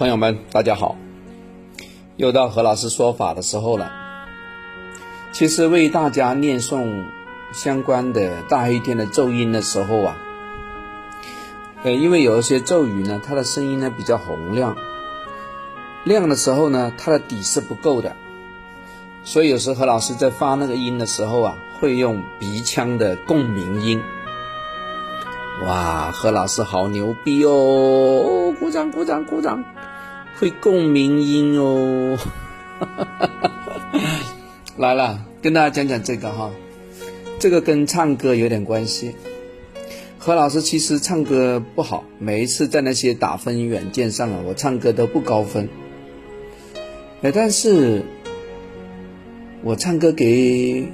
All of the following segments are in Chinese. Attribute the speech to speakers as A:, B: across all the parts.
A: 朋友们，大家好！又到何老师说法的时候了。其实为大家念诵相关的大黑天的咒音的时候啊，呃，因为有一些咒语呢，它的声音呢比较洪亮，亮的时候呢，它的底是不够的，所以有时何老师在发那个音的时候啊，会用鼻腔的共鸣音。哇，何老师好牛逼哦！鼓掌，鼓掌，鼓掌！会共鸣音哦，来了，跟大家讲讲这个哈，这个跟唱歌有点关系。何老师其实唱歌不好，每一次在那些打分软件上啊，我唱歌都不高分。哎，但是我唱歌给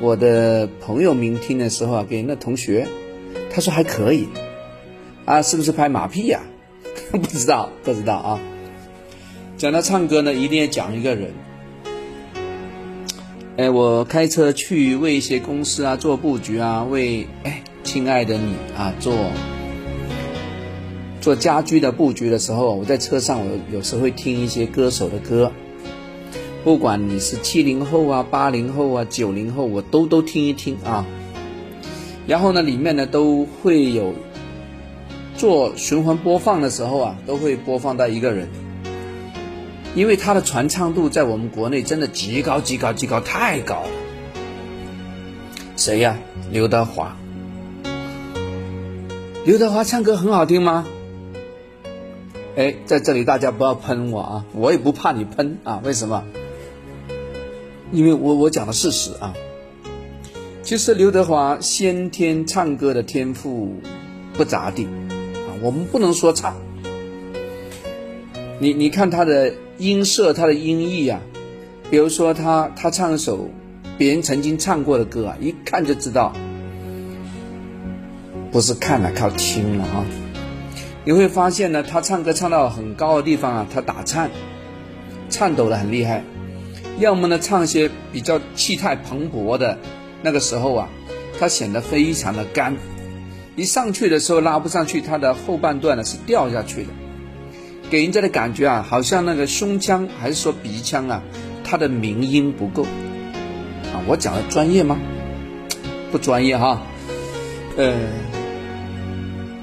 A: 我的朋友们听的时候啊，给那同学，他说还可以，啊，是不是拍马屁呀？不知道，不知道啊。讲到唱歌呢，一定要讲一个人。哎，我开车去为一些公司啊做布局啊，为哎亲爱的你啊做做家居的布局的时候，我在车上，我有时会听一些歌手的歌。不管你是七零后啊、八零后啊、九零后，我都都听一听啊。然后呢，里面呢都会有。做循环播放的时候啊，都会播放到一个人，因为他的传唱度在我们国内真的极高极高极高，太高了。谁呀？刘德华。刘德华唱歌很好听吗？哎，在这里大家不要喷我啊，我也不怕你喷啊。为什么？因为我我讲的事实啊。其实刘德华先天唱歌的天赋不咋地。我们不能说差，你你看他的音色，他的音域啊，比如说他他唱一首别人曾经唱过的歌啊，一看就知道不是看了靠听了啊。你会发现呢，他唱歌唱到很高的地方啊，他打颤，颤抖的很厉害；要么呢，唱一些比较气态蓬勃的那个时候啊，他显得非常的干。一上去的时候拉不上去，它的后半段呢是掉下去的，给人家的感觉啊，好像那个胸腔还是说鼻腔啊，它的鸣音不够啊。我讲的专业吗？不专业哈。呃，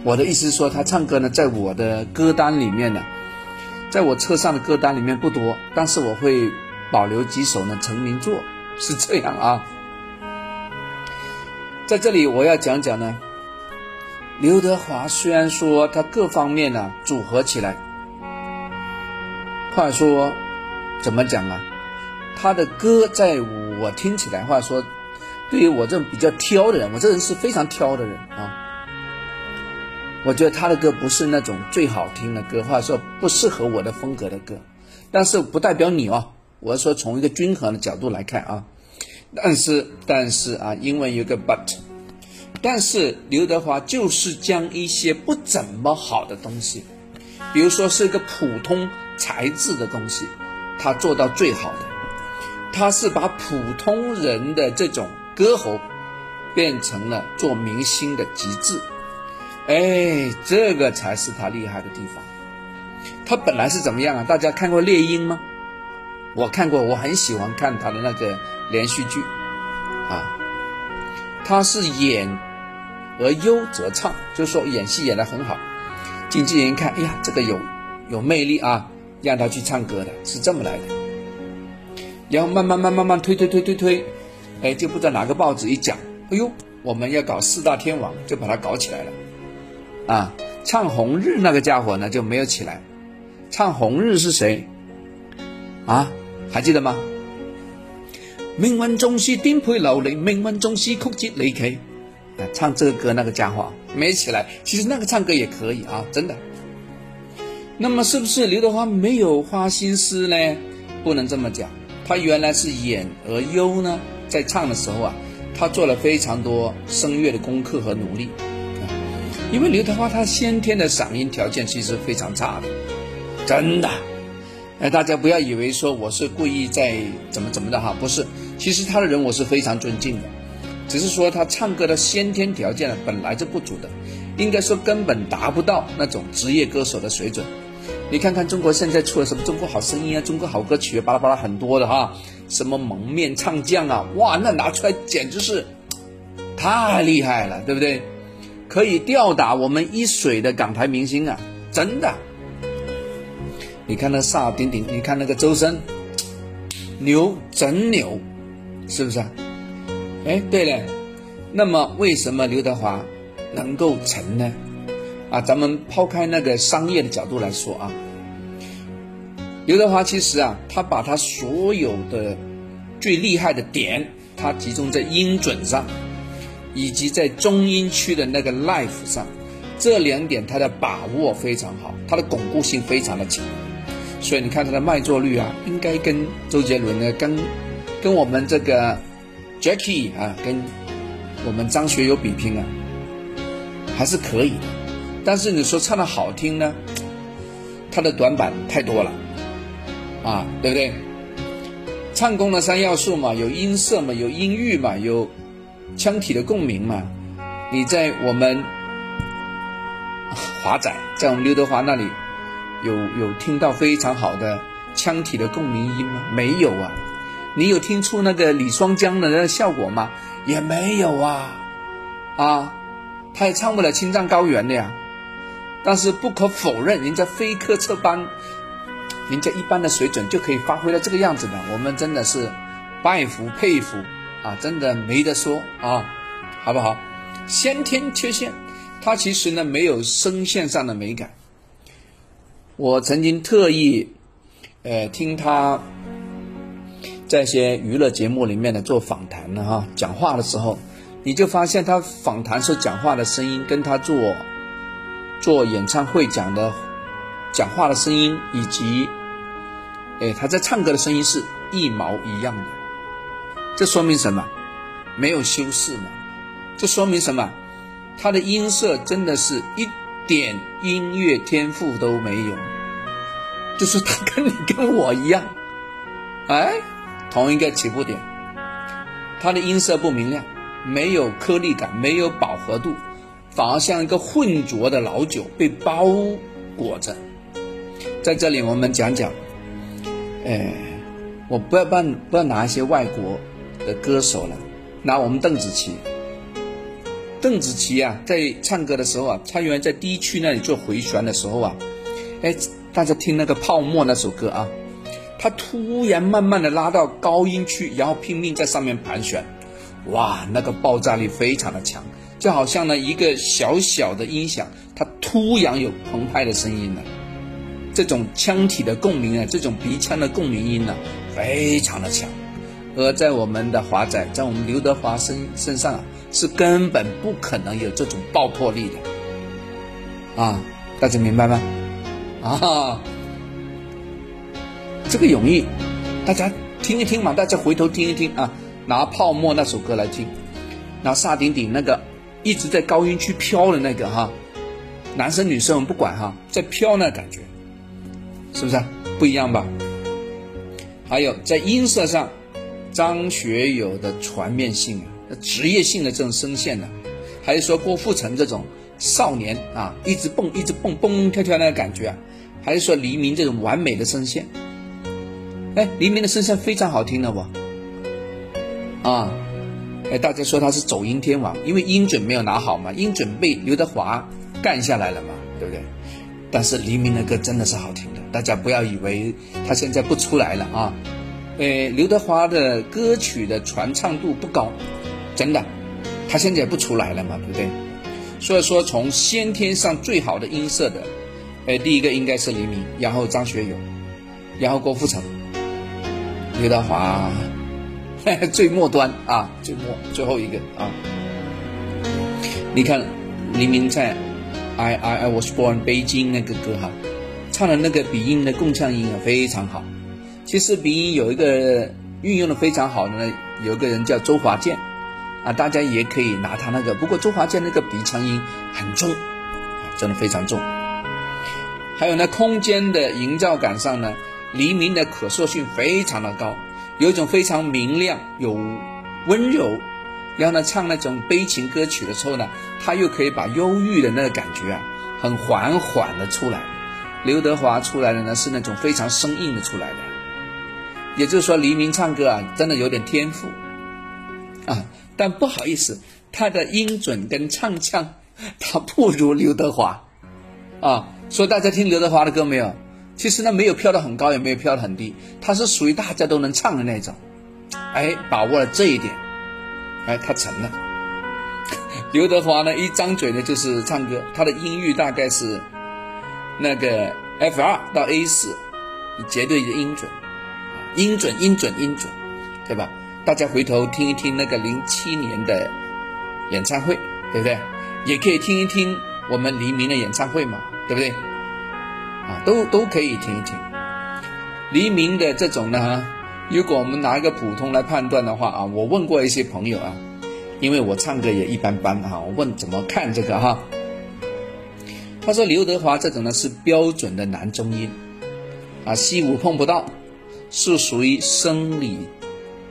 A: 我的意思是说，他唱歌呢，在我的歌单里面呢，在我车上的歌单里面不多，但是我会保留几首呢成名作，是这样啊。在这里我要讲讲呢。刘德华虽然说他各方面呢组合起来，话说怎么讲啊？他的歌在我听起来，话说对于我这种比较挑的人，我这人是非常挑的人啊。我觉得他的歌不是那种最好听的歌，或者说不适合我的风格的歌，但是不代表你哦。我是说从一个均衡的角度来看啊。但是但是啊，英文有个 but。但是刘德华就是将一些不怎么好的东西，比如说是一个普通材质的东西，他做到最好的，他是把普通人的这种歌喉变成了做明星的极致，哎，这个才是他厉害的地方。他本来是怎么样啊？大家看过《猎鹰》吗？我看过，我很喜欢看他的那个连续剧，啊，他是演。而优则唱，就是说演戏演得很好，经纪人一看，哎呀，这个有有魅力啊，让他去唱歌的，是这么来的。然后慢慢慢慢慢推推推推推，哎，就不知道哪个报纸一讲，哎呦，我们要搞四大天王，就把它搞起来了。啊，唱红日那个家伙呢就没有起来，唱红日是谁？啊，还记得吗？命运总是颠沛流离，命运总是曲折离奇。唱这个歌那个家伙没起来，其实那个唱歌也可以啊，真的。那么是不是刘德华没有花心思呢？不能这么讲，他原来是演而优呢，在唱的时候啊，他做了非常多声乐的功课和努力。因为刘德华他先天的嗓音条件其实非常差的，真的。哎，大家不要以为说我是故意在怎么怎么的哈，不是，其实他的人我是非常尊敬的。只是说他唱歌的先天条件呢本来就不足的，应该说根本达不到那种职业歌手的水准。你看看中国现在出了什么《中国好声音》啊，《中国好歌曲》啊，巴拉巴拉很多的哈，什么蒙面唱将啊，哇，那拿出来简直是太厉害了，对不对？可以吊打我们一水的港台明星啊，真的。你看那萨顶顶，你看那个周深，牛真牛，是不是？哎，对了，那么为什么刘德华能够成呢？啊，咱们抛开那个商业的角度来说啊，刘德华其实啊，他把他所有的最厉害的点，他集中在音准上，以及在中音区的那个 life 上，这两点他的把握非常好，他的巩固性非常的强，所以你看他的卖座率啊，应该跟周杰伦呢，跟跟我们这个 Jackie 啊，跟我们张学友比拼啊，还是可以。但是你说唱的好听呢，他的短板太多了，啊，对不对？唱功的三要素嘛，有音色嘛，有音域嘛，有腔体的共鸣嘛。你在我们华仔，在我们刘德华那里，有有听到非常好的腔体的共鸣音吗？没有啊。你有听出那个李双江的那个效果吗？也没有啊。啊，他也唱不了青藏高原的呀。但是不可否认，人家非科测班，人家一般的水准就可以发挥到这个样子的，我们真的是拜服佩服啊，真的没得说啊，好不好？先天缺陷，他其实呢没有声线上的美感。我曾经特意，呃，听他在一些娱乐节目里面呢做访谈呢，哈，讲话的时候，你就发现他访谈时讲话的声音跟他做。做演唱会讲的讲话的声音，以及哎他在唱歌的声音是一毛一样的，这说明什么？没有修饰嘛？这说明什么？他的音色真的是一点音乐天赋都没有，就是他跟你跟我一样，哎，同一个起步点，他的音色不明亮，没有颗粒感，没有饱和度。反而像一个浑浊的老酒被包裹着，在这里我们讲讲，哎，我不要办不要拿一些外国的歌手了，拿我们邓紫棋。邓紫棋啊，在唱歌的时候啊，她原来在低区那里做回旋的时候啊，哎，大家听那个泡沫那首歌啊，他突然慢慢的拉到高音区，然后拼命在上面盘旋，哇，那个爆炸力非常的强。就好像呢，一个小小的音响，它突然有澎湃的声音了。这种腔体的共鸣啊，这种鼻腔的共鸣音呢，非常的强。而在我们的华仔，在我们刘德华身身上啊，是根本不可能有这种爆破力的。啊，大家明白吗？啊，这个容易，大家听一听嘛，大家回头听一听啊，拿《泡沫》那首歌来听，拿萨顶顶那个。一直在高音区飘的那个哈，男生女生我们不管哈，在飘那感觉，是不是不一样吧？还有在音色上，张学友的全面性啊，职业性的这种声线呢，还是说郭富城这种少年啊，一直蹦一直蹦蹦跳跳那个感觉啊，还是说黎明这种完美的声线？哎，黎明的声线非常好听的不？啊。哎，大家说他是走音天王，因为音准没有拿好嘛，音准被刘德华干下来了嘛，对不对？但是黎明的歌真的是好听的，大家不要以为他现在不出来了啊。哎，刘德华的歌曲的传唱度不高，真的，他现在也不出来了嘛，对不对？所以说，从先天上最好的音色的，哎，第一个应该是黎明，然后张学友，然后郭富城，刘德华。最末端啊，最末最后一个啊！你看黎明在《I I I Was Born》北京那个歌哈，唱的那个鼻音的共腔音啊非常好。其实鼻音有一个运用的非常好的呢，有个人叫周华健啊，大家也可以拿他那个。不过周华健那个鼻腔音很重，真的非常重。还有呢，空间的营造感上呢，黎明的可塑性非常的高。有一种非常明亮、有温柔，然后呢，唱那种悲情歌曲的时候呢，他又可以把忧郁的那个感觉啊，很缓缓的出来，刘德华出来的呢是那种非常生硬的出来的，也就是说黎明唱歌啊真的有点天赋啊，但不好意思，他的音准跟唱腔他不如刘德华啊。所以大家听刘德华的歌没有？其实呢没有飘得很高，也没有飘得很低，他是属于大家都能唱的那种。哎，把握了这一点，哎，他成了。刘德华呢一张嘴呢就是唱歌，他的音域大概是。那个 F 二到 A 四，绝对的音准，音准音准音准，对吧？大家回头听一听那个零七年的演唱会，对不对？也可以听一听我们黎明的演唱会嘛，对不对？啊，都都可以听一听。黎明的这种呢，如果我们拿一个普通来判断的话啊，我问过一些朋友啊，因为我唱歌也一般般啊，我问怎么看这个哈？他说：“刘德华这种呢是标准的男中音，啊，西五碰不到，是属于生理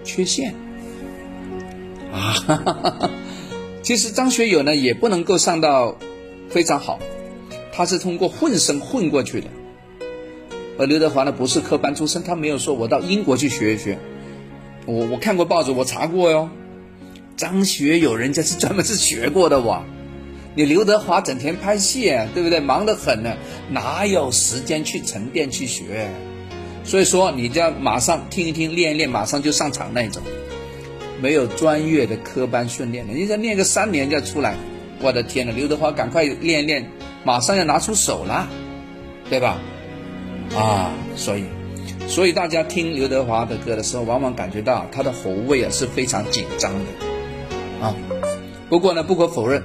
A: 缺陷啊。其实张学友呢也不能够上到非常好，他是通过混声混过去的。而刘德华呢不是科班出身，他没有说我到英国去学一学。我我看过报纸，我查过哟，张学友人家是专门是学过的哇。”你刘德华整天拍戏，对不对？忙得很呢，哪有时间去沉淀去学？所以说，你就要马上听一听，练一练，马上就上场那种，没有专业的科班训练的，人家练个三年就出来。我的天呐，刘德华赶快练一练，马上要拿出手了，对吧？啊，所以，所以大家听刘德华的歌的时候，往往感觉到他的喉位啊是非常紧张的，啊。不过呢，不可否认。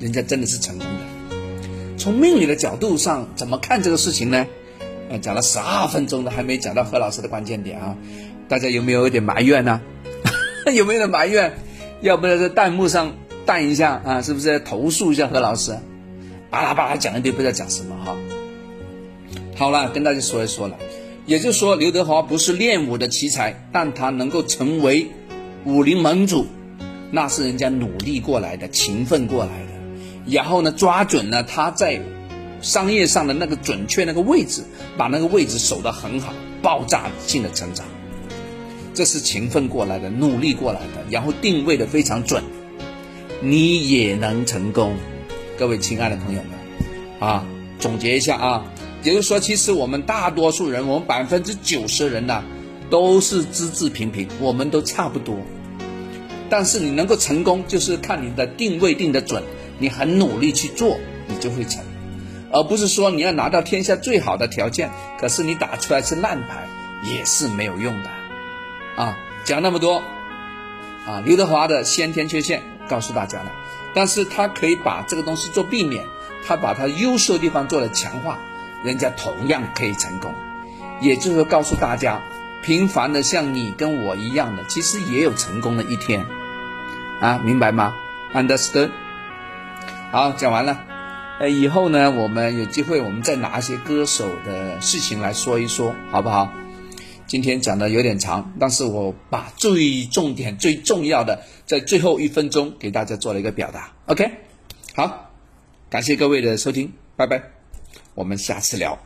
A: 人家真的是成功的。从命理的角度上怎么看这个事情呢？讲了十二分钟了，还没讲到何老师的关键点啊！大家有没有一点埋怨呢？有没有点埋怨？要不要在弹幕上弹一下啊？是不是投诉一下何老师？巴拉巴拉讲一堆，不知道讲什么哈。好了，跟大家说一说了，也就是说，刘德华不是练武的奇才，但他能够成为武林盟主，那是人家努力过来的，勤奋过来的。然后呢，抓准了他在商业上的那个准确那个位置，把那个位置守得很好，爆炸性的成长，这是勤奋过来的，努力过来的，然后定位的非常准，你也能成功。各位亲爱的朋友们，啊，总结一下啊，也就是说，其实我们大多数人，我们百分之九十人呢，都是资质平平，我们都差不多，但是你能够成功，就是看你的定位定的准。你很努力去做，你就会成，而不是说你要拿到天下最好的条件，可是你打出来是烂牌，也是没有用的。啊，讲那么多，啊，刘德华的先天缺陷告诉大家了，但是他可以把这个东西做避免，他把他优秀的地方做了强化，人家同样可以成功。也就是，告诉大家，平凡的像你跟我一样的，其实也有成功的一天。啊，明白吗？Understood？好，讲完了。呃，以后呢，我们有机会，我们再拿一些歌手的事情来说一说，好不好？今天讲的有点长，但是我把最重点、最重要的，在最后一分钟给大家做了一个表达。OK，好，感谢各位的收听，拜拜，我们下次聊。